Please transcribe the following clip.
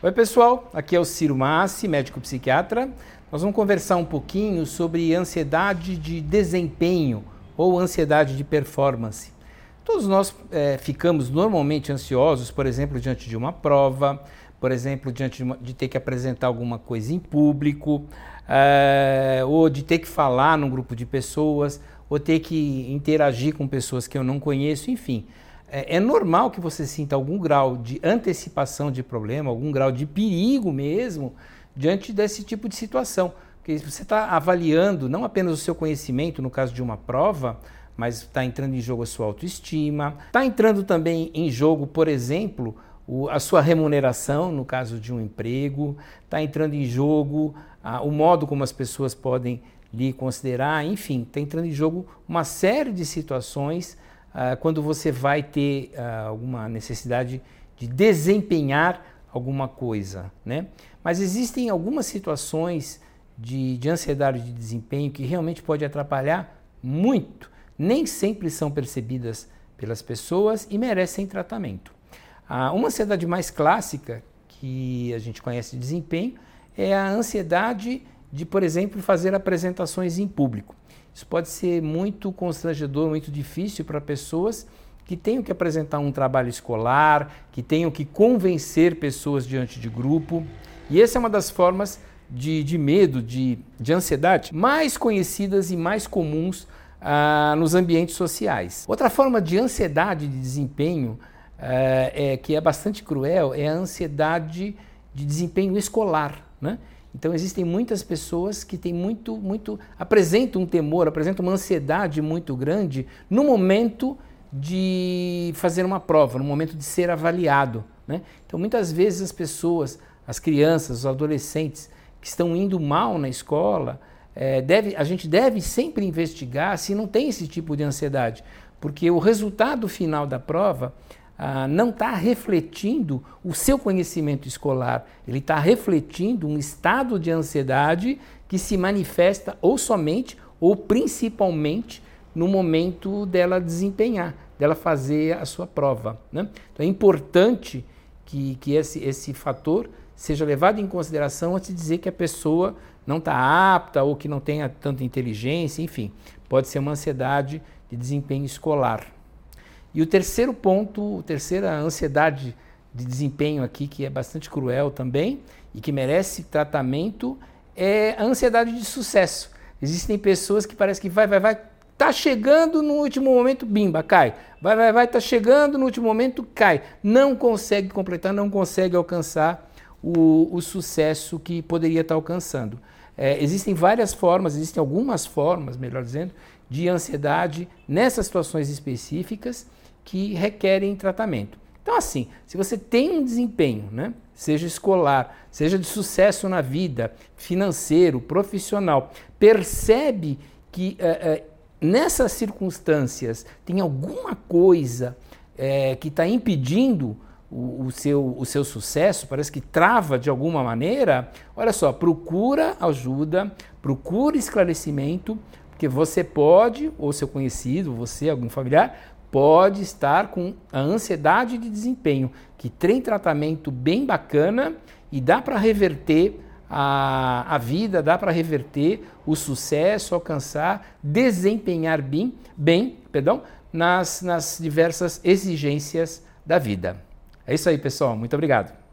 Oi, pessoal. Aqui é o Ciro Massi, médico psiquiatra. Nós vamos conversar um pouquinho sobre ansiedade de desempenho ou ansiedade de performance. Todos nós é, ficamos normalmente ansiosos, por exemplo, diante de uma prova, por exemplo, diante de, uma, de ter que apresentar alguma coisa em público, é, ou de ter que falar num grupo de pessoas, ou ter que interagir com pessoas que eu não conheço, enfim é, é, normal que você sinta algum grau de antecipação de problema, algum grau de perigo mesmo diante desse tipo de situação. Porque você está avaliando não apenas o seu conhecimento, no caso de uma prova, mas está entrando em jogo a sua autoestima, está entrando também em jogo, por exemplo, o, a sua remuneração, no caso de um emprego, está entrando em jogo a, o modo como as pessoas podem lhe considerar, enfim, está entrando em jogo uma série de situações ah, quando você vai ter ah, alguma necessidade de desempenhar alguma coisa, né? Mas existem algumas situações de, de ansiedade de desempenho que realmente pode atrapalhar muito, nem sempre são percebidas pelas pessoas e merecem tratamento. Ah, uma ansiedade mais clássica que a gente conhece de desempenho é a ansiedade de, por exemplo, fazer apresentações em público. Isso pode ser muito constrangedor, muito difícil para pessoas que tenham que apresentar um trabalho escolar, que tenham que convencer pessoas diante de grupo. E essa é uma das formas de, de medo, de, de ansiedade mais conhecidas e mais comuns ah, nos ambientes sociais. Outra forma de ansiedade de desempenho ah, é, que é bastante cruel é a ansiedade de desempenho escolar. Né? Então existem muitas pessoas que têm muito, muito, apresentam um temor, apresentam uma ansiedade muito grande no momento de fazer uma prova, no momento de ser avaliado. Né? Então muitas vezes as pessoas, as crianças, os adolescentes que estão indo mal na escola, é, deve, a gente deve sempre investigar se não tem esse tipo de ansiedade, porque o resultado final da prova ah, não está refletindo o seu conhecimento escolar, ele está refletindo um estado de ansiedade que se manifesta ou somente ou principalmente no momento dela desempenhar, dela fazer a sua prova. Né? Então é importante que, que esse, esse fator seja levado em consideração antes de dizer que a pessoa não está apta ou que não tenha tanta inteligência, enfim, pode ser uma ansiedade de desempenho escolar. E o terceiro ponto, a terceira ansiedade de desempenho aqui, que é bastante cruel também e que merece tratamento, é a ansiedade de sucesso. Existem pessoas que parece que vai, vai, vai, tá chegando no último momento, bimba, cai. Vai, vai, vai, tá chegando no último momento, cai. Não consegue completar, não consegue alcançar o, o sucesso que poderia estar alcançando. É, existem várias formas, existem algumas formas, melhor dizendo, de ansiedade nessas situações específicas que requerem tratamento. Então, assim, se você tem um desempenho, né, seja escolar, seja de sucesso na vida, financeiro, profissional, percebe que é, é, nessas circunstâncias tem alguma coisa é, que está impedindo o, o, seu, o seu sucesso, parece que trava de alguma maneira, olha só, procura ajuda, procura esclarecimento, porque você pode, ou seu conhecido, você, algum familiar, pode estar com a ansiedade de desempenho, que tem tratamento bem bacana e dá para reverter a, a vida, dá para reverter o sucesso, alcançar, desempenhar bem, bem perdão, nas, nas diversas exigências da vida. É isso aí, pessoal. Muito obrigado.